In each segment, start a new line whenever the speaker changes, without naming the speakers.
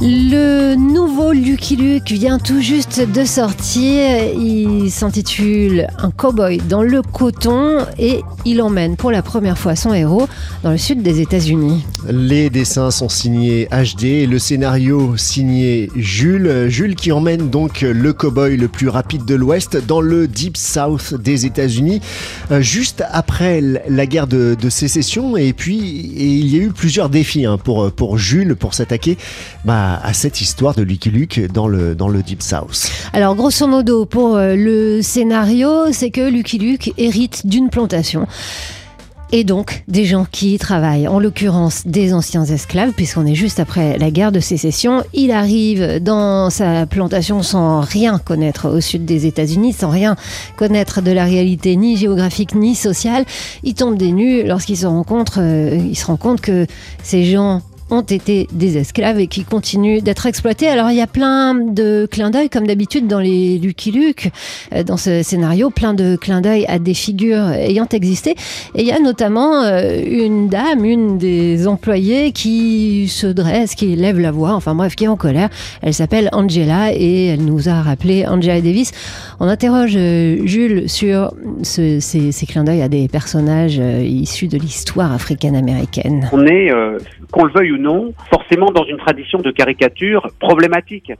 Le nouveau Lucky Luke vient tout juste de sortir. Il s'intitule Un cowboy dans le coton et il emmène pour la première fois son héros dans le sud des États-Unis.
Les dessins sont signés HD et le scénario signé Jules. Jules qui emmène donc le cowboy le plus rapide de l'Ouest dans le Deep South des États-Unis, euh, juste après la guerre de, sécession. Et puis, il y a eu plusieurs défis hein, pour, pour Jules pour s'attaquer. Bah, à, cette histoire de Lucky Luke dans le, dans le Deep South.
Alors, grosso modo, pour euh, le scénario, c'est que Lucky Luke hérite d'une plantation et donc des gens qui y travaillent, en l'occurrence des anciens esclaves, puisqu'on est juste après la guerre de sécession. Il arrive dans sa plantation sans rien connaître au sud des États-Unis, sans rien connaître de la réalité ni géographique ni sociale. Il tombe des nues lorsqu'il se rencontre, euh, il se rend compte que ces gens ont été des esclaves et qui continuent d'être exploités. Alors il y a plein de clins d'œil, comme d'habitude dans les Lucky Luke, euh, dans ce scénario, plein de clins d'œil à des figures ayant existé. Et il y a notamment euh, une dame, une des employées qui se dresse, qui lève la voix, enfin bref, qui est en colère. Elle s'appelle Angela et elle nous a rappelé Angela Davis. On interroge euh, Jules sur ces, ces, clins d'œil à des personnages issus de l'histoire africaine-américaine.
On est, qu'on le veuille ou non, forcément dans une tradition de caricature problématique.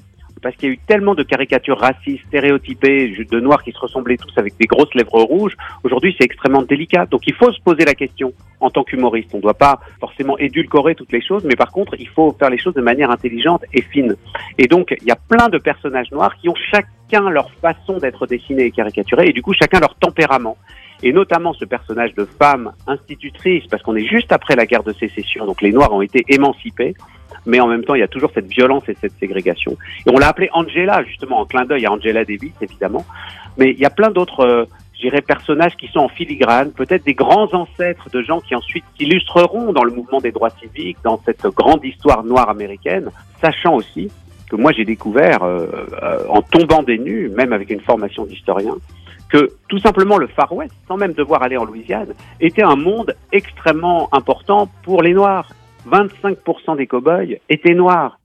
Parce qu'il y a eu tellement de caricatures racistes, stéréotypées, de noirs qui se ressemblaient tous avec des grosses lèvres rouges. Aujourd'hui, c'est extrêmement délicat. Donc, il faut se poser la question en tant qu'humoriste. On ne doit pas forcément édulcorer toutes les choses, mais par contre, il faut faire les choses de manière intelligente et fine. Et donc, il y a plein de personnages noirs qui ont chacun leur façon d'être dessinés et caricaturés, et du coup, chacun leur tempérament et notamment ce personnage de femme institutrice, parce qu'on est juste après la guerre de sécession, donc les Noirs ont été émancipés, mais en même temps, il y a toujours cette violence et cette ségrégation. Et on l'a appelée Angela, justement, en clin d'œil à Angela Davis, évidemment, mais il y a plein d'autres, euh, je dirais, personnages qui sont en filigrane, peut-être des grands ancêtres de gens qui ensuite s'illustreront dans le mouvement des droits civiques, dans cette grande histoire noire américaine, sachant aussi que moi j'ai découvert, euh, euh, en tombant des nues, même avec une formation d'historien, que tout simplement le Far West, sans même devoir aller en Louisiane, était un monde extrêmement important pour les Noirs. 25% des cow-boys étaient noirs.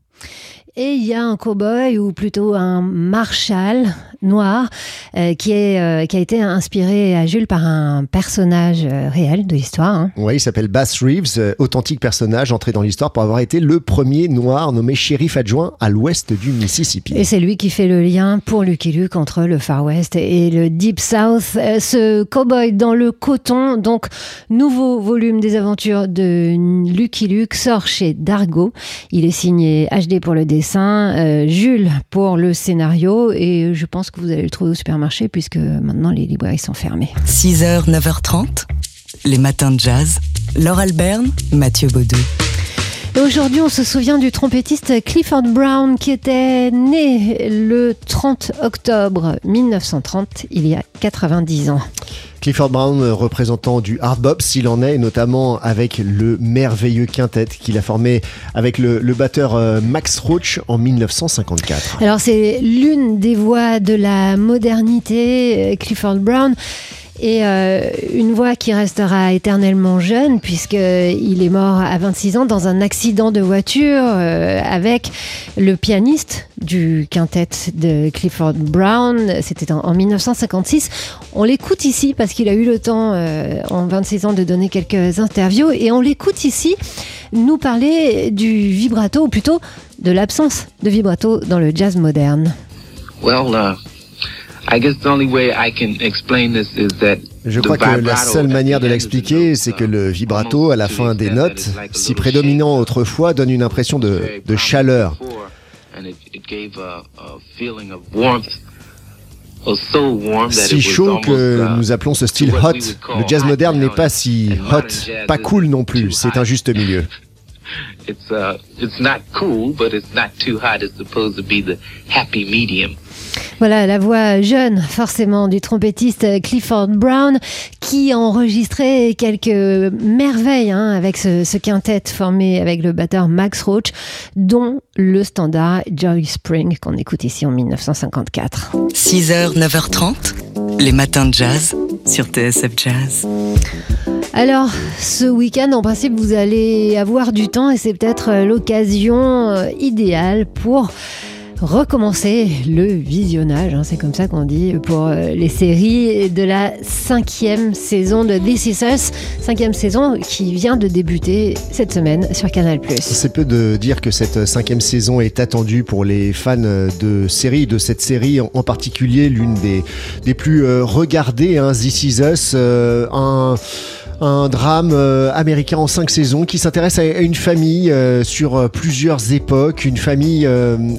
Et il y a un cow-boy, ou plutôt un marshal noir, euh, qui, est, euh, qui a été inspiré à Jules par un personnage euh, réel de l'histoire. Hein.
Oui, il s'appelle Bass Reeves, authentique personnage entré dans l'histoire pour avoir été le premier noir nommé shérif adjoint à l'ouest du Mississippi.
Et c'est lui qui fait le lien pour Lucky Luke entre le Far West et le Deep South. ce cow-boy dans le coton, donc nouveau volume des aventures de Lucky Luke, sort chez Dargo. Il est signé HD pour le dessin euh, Jules pour le scénario et je pense que vous allez le trouver au supermarché puisque maintenant les librairies sont fermées.
6h, 9h30, les matins de jazz. Laure Alberne, Mathieu Baudou.
Et aujourd'hui, on se souvient du trompettiste Clifford Brown qui était né le 30 octobre 1930, il y a 90 ans.
Clifford Brown, représentant du hard bop, s'il en est, notamment avec le merveilleux quintet qu'il a formé avec le, le, batteur euh, Max Roach en 1954.
Alors c'est l'une des voix de la modernité, euh, Clifford Brown et euh, une voix qui restera éternellement jeune puisqu'il est mort à 26 ans dans un accident de voiture euh, avec le pianiste du quintet de Clifford Brown. C'était en, 1956. On l'écoute ici parce qu'il a eu le temps euh, en 26 ans de donner quelques interviews et on l'écoute ici nous parler du vibrato ou plutôt de l'absence de vibrato dans le jazz moderne.
Uh... Je crois que la seule manière de l'expliquer, c'est que le vibrato à la fin des notes, si prédominant autrefois, donne une impression de, de chaleur. Si chaud que nous appelons ce style hot, le jazz moderne n'est pas si hot, pas cool non plus, c'est un juste milieu. It's, uh, it's not cool, but it's not too hot. It's supposed to be the happy medium.
Voilà la voix jeune, forcément, du trompettiste Clifford Brown, qui a enregistré quelques merveilles hein, avec ce, quintet formé avec le batteur Max Roach, dont le standard Joy Spring qu'on écoute ici en 1954.
6h, 9h30, les matins de jazz sur TSF Jazz.
Alors, ce week-end, en principe, vous allez avoir du temps et c'est peut-être l'occasion euh, idéale pour recommencer le visionnage, hein, c'est comme ça qu'on dit, pour euh, les séries de la cinquième saison de This Is Us, cinquième saison qui vient de débuter cette semaine sur Canal+.
C'est peu de dire que cette cinquième saison est attendue pour les fans de séries, de cette série en particulier, l'une des, plus regardées, hein, This Is Us, un un drame euh, américain en cinq saisons qui s'intéresse à, une famille euh, sur euh, plusieurs époques, une famille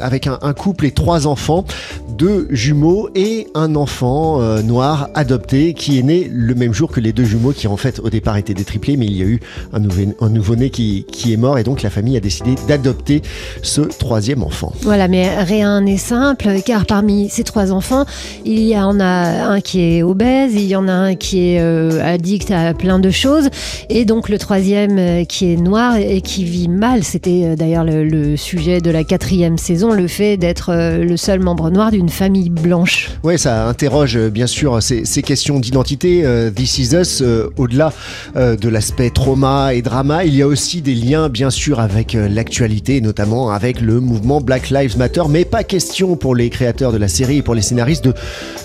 avec un, couple et trois enfants, deux jumeaux et un enfant noir adopté qui est né le même jour que les deux jumeaux qui en fait au départ étaient des triplés mais il y a eu un, un nouveau-né qui, qui est mort et donc la famille a décidé d'adopter ce troisième enfant.
Voilà, mais rien n'est simple car parmi ces trois enfants, il y en a un qui est obèse, il y en a un qui est addict à plein de choses. Et donc le troisième euh, qui est noir et qui vit mal, c'était euh, d'ailleurs le, sujet de la quatrième saison, le fait d'être euh, le seul membre noir d'une famille blanche.
Oui, ça interroge bien sûr ces, questions d'identité. This Is Us, au-delà de l'aspect trauma et drama, il y a aussi des liens bien sûr avec l'actualité, notamment avec le mouvement Black Lives Matter, mais pas question pour les créateurs de la série et pour les scénaristes de,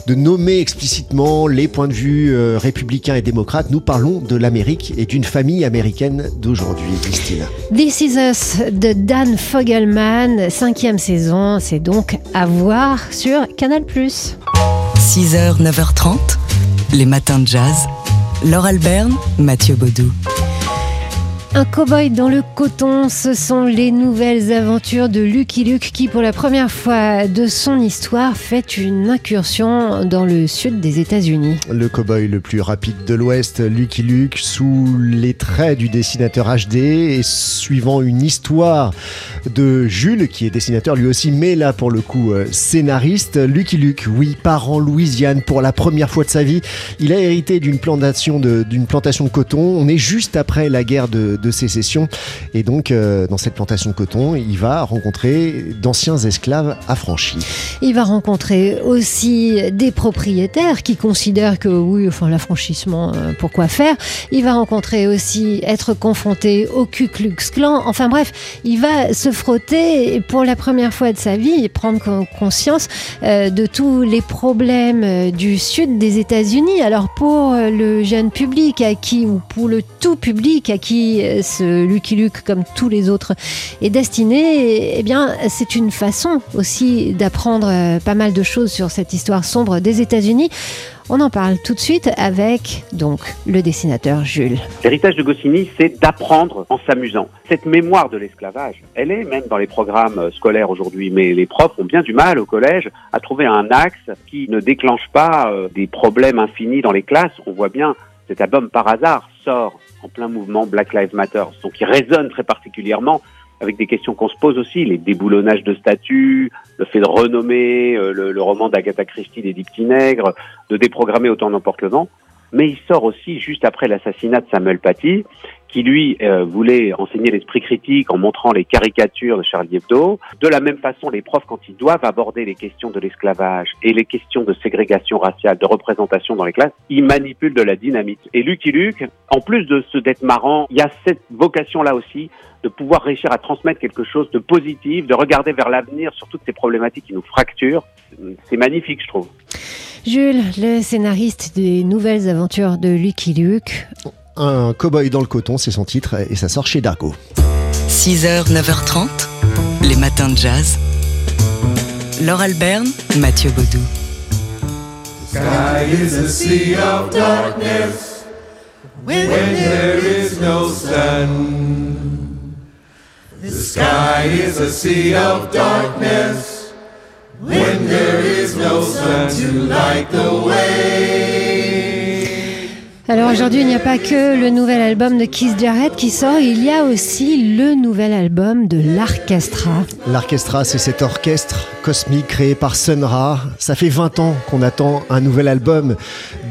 de nommer explicitement les points de vue républicains et démocrates. Nous parlons de l'Amérique et d'une famille américaine d'aujourd'hui, Christine.
This Is Us de Dan Fogelman, cinquième saison, c'est donc à voir sur Canal+.
6h, 9h30, les matins de jazz. Laure Alberne, Mathieu Baudou.
Un cow-boy dans le coton, ce sont les nouvelles aventures de Lucky Luke qui, pour la première fois de son histoire, fait une incursion dans le sud des États-Unis.
Le cow-boy le plus rapide de l'Ouest, Lucky Luke, sous les traits du dessinateur HD et suivant une histoire de Jules, qui est dessinateur lui aussi, mais là pour le coup euh, scénariste. Lucky Luke, oui, part en Louisiane pour la première fois de sa vie. Il a hérité d'une plantation de, plantation coton. On est juste après la guerre de de sécession. Et donc, euh, dans cette plantation de coton, il va rencontrer d'anciens esclaves affranchis.
Il va rencontrer aussi des propriétaires qui considèrent que oui, enfin l'affranchissement, euh, pourquoi faire Il va rencontrer aussi être confronté au Ku Klux Klan. Enfin bref, il va se frotter pour la première fois de sa vie et prendre conscience euh, de tous les problèmes du sud des États-Unis. Alors pour le jeune public à qui, ou pour le tout public à qui ce Lucky Luke, comme tous les autres, est destiné, eh bien, c'est une façon aussi d'apprendre euh, pas mal de choses sur cette histoire sombre des États-Unis. On en parle tout de suite avec donc le dessinateur Jules.
L'héritage de Goscinny, c'est d'apprendre en s'amusant. Cette mémoire de l'esclavage, elle est même dans les programmes scolaires aujourd'hui, mais les profs ont bien du mal au collège à trouver un axe qui ne déclenche pas euh, des problèmes infinis dans les classes. On voit bien cet album par hasard sort en plein mouvement Black Lives Matter, donc il résonne très particulièrement avec des questions qu'on se pose aussi, les déboulonnages de statuts, le fait de renommer euh, le, roman d'Agatha Christie des dix de déprogrammer autant n'importe le vent. Mais il sort aussi juste après l'assassinat de Samuel Paty, qui lui euh, voulait enseigner l'esprit critique en montrant les caricatures de Charlie Hebdo. De la même façon, les profs, quand ils doivent aborder les questions de l'esclavage et les questions de ségrégation raciale, de représentation dans les classes, ils manipulent de la dynamite. Et Lucky Luke, en plus de ce d'être marrant, il y a cette vocation-là aussi de pouvoir réussir à transmettre quelque chose de positif, de regarder vers l'avenir sur toutes ces problématiques qui nous fracturent. C'est magnifique, je trouve.
Jules, le scénariste des nouvelles aventures de Lucky Luke.
Un cowboy dans le coton, c'est son titre, et ça sort chez Dargo.
6h, 9h30, les matins de jazz. Laure Alberne, Mathieu Baudou. Sky is a sea of darkness when there is no sun. The sky is a sea of darkness when there is no sun to light the way.
Alors aujourd'hui, il n'y a pas que le nouvel album de Keith Jarrett qui sort, il y a aussi le nouvel album de l'Archestra.
L'Archestra, c'est cet orchestre cosmique créé par Sun Ra. Ça fait 20 ans qu'on attend un nouvel album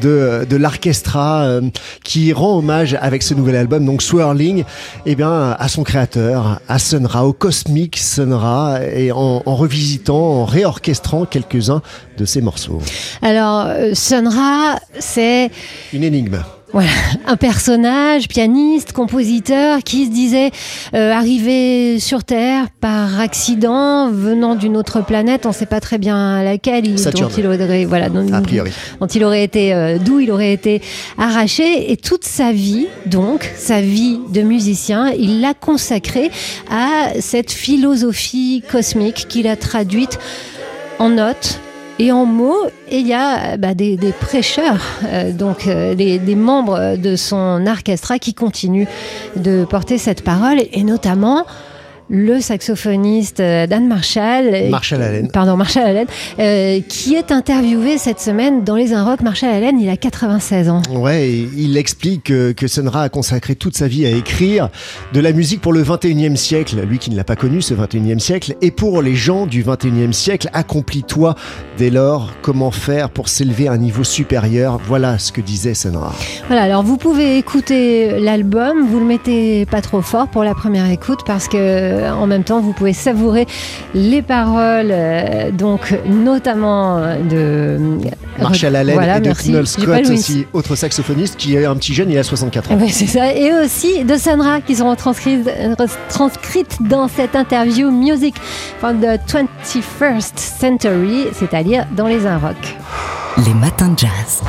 de, de l'Archestra euh, qui rend hommage avec ce nouvel album, donc Swirling, eh bien, à son créateur, à Sun Ra, au cosmique Sun Ra, et en, en revisitant, en réorchestrant quelques-uns de ses morceaux.
Alors, euh, Sun Ra, c'est...
Une énigme.
Voilà, un personnage, pianiste, compositeur, qui se disait euh, arrivé sur Terre par accident, venant d'une autre planète, on ne sait pas très bien laquelle, il,
Saturne.
dont il aurait, voilà, dont,
A priori.
dont il aurait été, euh, d'où il aurait été arraché, et toute sa vie, donc sa vie de musicien, il l'a consacrée à cette philosophie cosmique qu'il a traduite en notes et en mots. Il y a bah, des, prêcheurs, euh, donc euh, des, des membres de son orchestre qui continuent de porter cette parole, et notamment le saxophoniste euh, Dan Marshall, euh,
Marshall Allen.
pardon Marshall Allen, euh, qui est interviewé cette semaine dans les Un Rock. Marshall Allen, il a 96 ans.
Ouais, il explique que, que Sun Ra a consacré toute sa vie à écrire de la musique pour le 21e siècle, lui qui ne l'a pas connu ce 21e siècle, et pour les gens du 21e siècle, accomplis-toi dès lors, comment faire pour s'élever à un niveau supérieur, voilà ce que disait Sun Ra.
Voilà, alors vous pouvez écouter l'album, vous le mettez pas trop fort pour la première écoute parce que en même temps vous pouvez savourer les paroles, euh, donc notamment de
Marshall Allen
Voilà,
et de
pas
Scott aussi, autre saxophoniste qui est un petit jeune, il a 64 ans.
Oui, c'est ça. Et aussi de Sandra qui sont retranscrites, retranscrites dans cette interview Music from the 21st Century, c'est-à-dire dans les Un Rock.
Les matins de jazz.